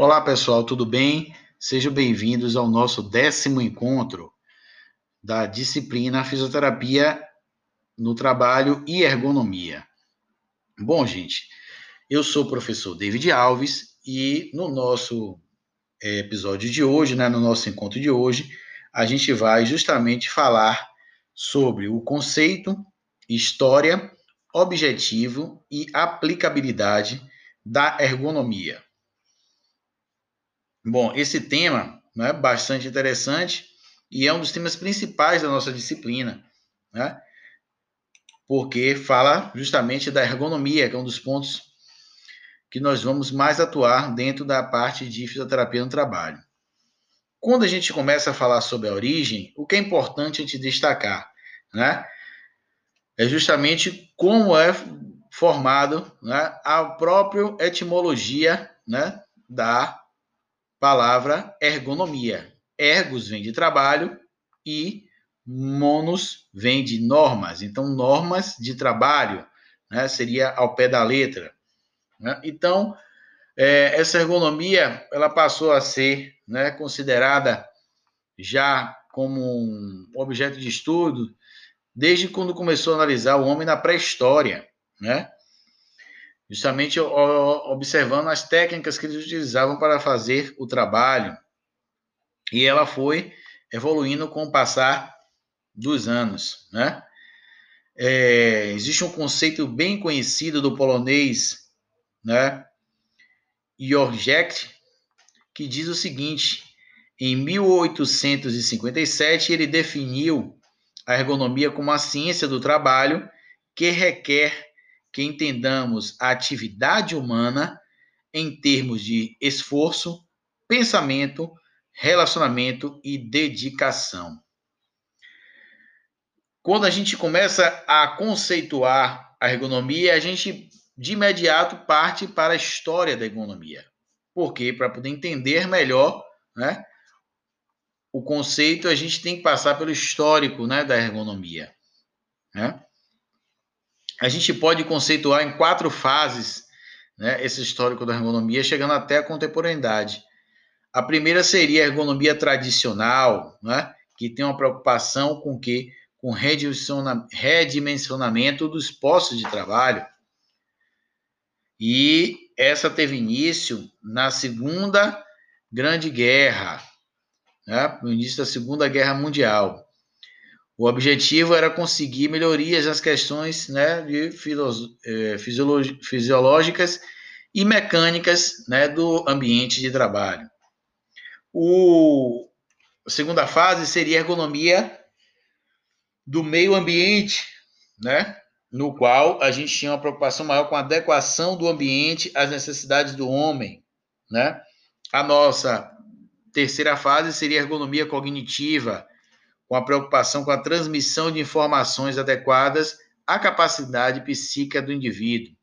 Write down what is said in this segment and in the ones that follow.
Olá, pessoal, tudo bem? Sejam bem-vindos ao nosso décimo encontro da disciplina Fisioterapia no Trabalho e Ergonomia. Bom, gente, eu sou o professor David Alves e no nosso eh, episódio de hoje, né, no nosso encontro de hoje, a gente vai justamente falar sobre o conceito, história, objetivo e aplicabilidade da ergonomia. Bom, esse tema é né, bastante interessante e é um dos temas principais da nossa disciplina, né? porque fala justamente da ergonomia, que é um dos pontos que nós vamos mais atuar dentro da parte de fisioterapia no trabalho. Quando a gente começa a falar sobre a origem, o que é importante a gente destacar, né? É justamente como é formado né, a própria etimologia né, da palavra ergonomia. Ergos vem de trabalho e monos vem de normas. Então, normas de trabalho né, seria ao pé da letra. Né? Então, é, essa ergonomia ela passou a ser né, considerada já como um objeto de estudo desde quando começou a analisar o homem na pré-história, né? Justamente observando as técnicas que eles utilizavam para fazer o trabalho. E ela foi evoluindo com o passar dos anos, né? É, existe um conceito bem conhecido do polonês, né? Jorgek, que diz o seguinte: em 1857 ele definiu a ergonomia como a ciência do trabalho que requer que entendamos a atividade humana em termos de esforço, pensamento, relacionamento e dedicação. Quando a gente começa a conceituar a ergonomia, a gente de imediato parte para a história da ergonomia. Por quê? Para poder entender melhor né, o conceito, a gente tem que passar pelo histórico né, da ergonomia. Né? A gente pode conceituar em quatro fases né, esse histórico da ergonomia, chegando até a contemporaneidade. A primeira seria a ergonomia tradicional, né, que tem uma preocupação com que com redimensionamento dos postos de trabalho. E essa teve início na Segunda Grande Guerra, né, no início da Segunda Guerra Mundial. O objetivo era conseguir melhorias nas questões né, de é, fisiológicas e mecânicas né, do ambiente de trabalho. O, a segunda fase seria a ergonomia do meio ambiente, né, no qual a gente tinha uma preocupação maior com a adequação do ambiente às necessidades do homem. Né? A nossa terceira fase seria a ergonomia cognitiva, com a preocupação com a transmissão de informações adequadas à capacidade psíquica do indivíduo.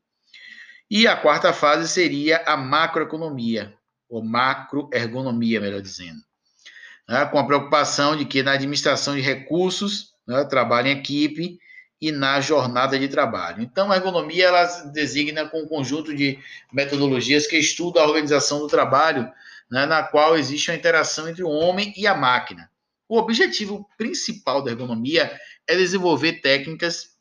E a quarta fase seria a macroeconomia, ou macroergonomia, melhor dizendo, né, com a preocupação de que na administração de recursos, né, trabalho em equipe e na jornada de trabalho. Então, a ergonomia ela designa com um conjunto de metodologias que estudam a organização do trabalho, né, na qual existe uma interação entre o homem e a máquina. O objetivo principal da ergonomia é desenvolver técnicas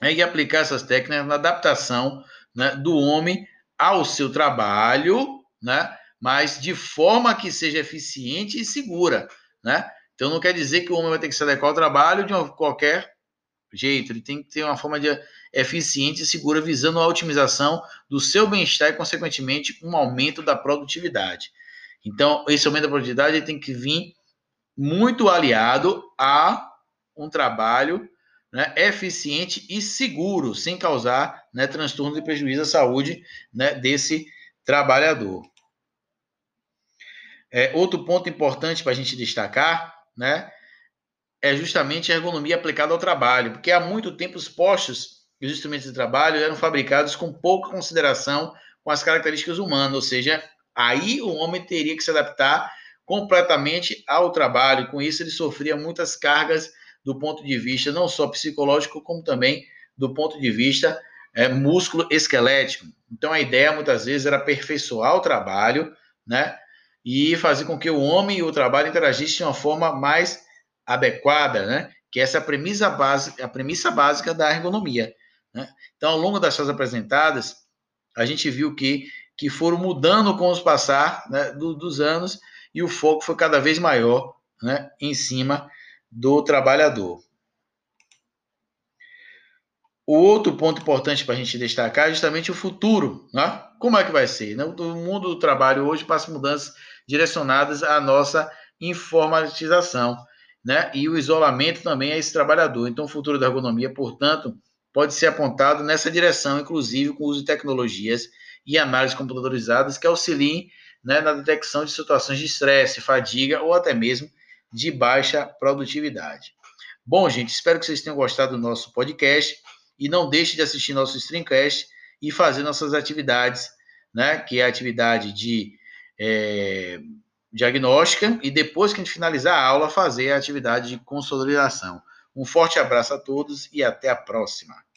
né, e aplicar essas técnicas na adaptação né, do homem ao seu trabalho, né, mas de forma que seja eficiente e segura. Né? Então não quer dizer que o homem vai ter que se adequar ao trabalho de qualquer jeito, ele tem que ter uma forma de eficiente e segura, visando a otimização do seu bem-estar e, consequentemente, um aumento da produtividade. Então, esse aumento da produtividade tem que vir muito aliado a um trabalho né, eficiente e seguro, sem causar né, transtorno e prejuízo à saúde né, desse trabalhador. É, outro ponto importante para a gente destacar né, é justamente a ergonomia aplicada ao trabalho, porque há muito tempo os postos e os instrumentos de trabalho eram fabricados com pouca consideração com as características humanas, ou seja, aí o homem teria que se adaptar completamente ao trabalho. Com isso, ele sofria muitas cargas do ponto de vista não só psicológico, como também do ponto de vista é, músculo esquelético. Então, a ideia muitas vezes era aperfeiçoar o trabalho, né? E fazer com que o homem e o trabalho interagissem de uma forma mais adequada, né? Que essa é a premissa básica, a premissa básica da ergonomia. Né? Então, ao longo das suas apresentadas, a gente viu que, que foram mudando com os passar né, do, dos anos e o foco foi cada vez maior né, em cima do trabalhador. O outro ponto importante para a gente destacar é justamente o futuro. Né? Como é que vai ser? Né? O mundo do trabalho hoje passa mudanças direcionadas à nossa informatização. Né? E o isolamento também é esse trabalhador. Então, o futuro da ergonomia, portanto, pode ser apontado nessa direção, inclusive com o uso de tecnologias e análises computadorizadas que auxiliem né, na detecção de situações de estresse, fadiga ou até mesmo de baixa produtividade. Bom, gente, espero que vocês tenham gostado do nosso podcast e não deixe de assistir nosso streamcast e fazer nossas atividades, né, que é a atividade de é, diagnóstica e depois que a gente finalizar a aula, fazer a atividade de consolidação. Um forte abraço a todos e até a próxima.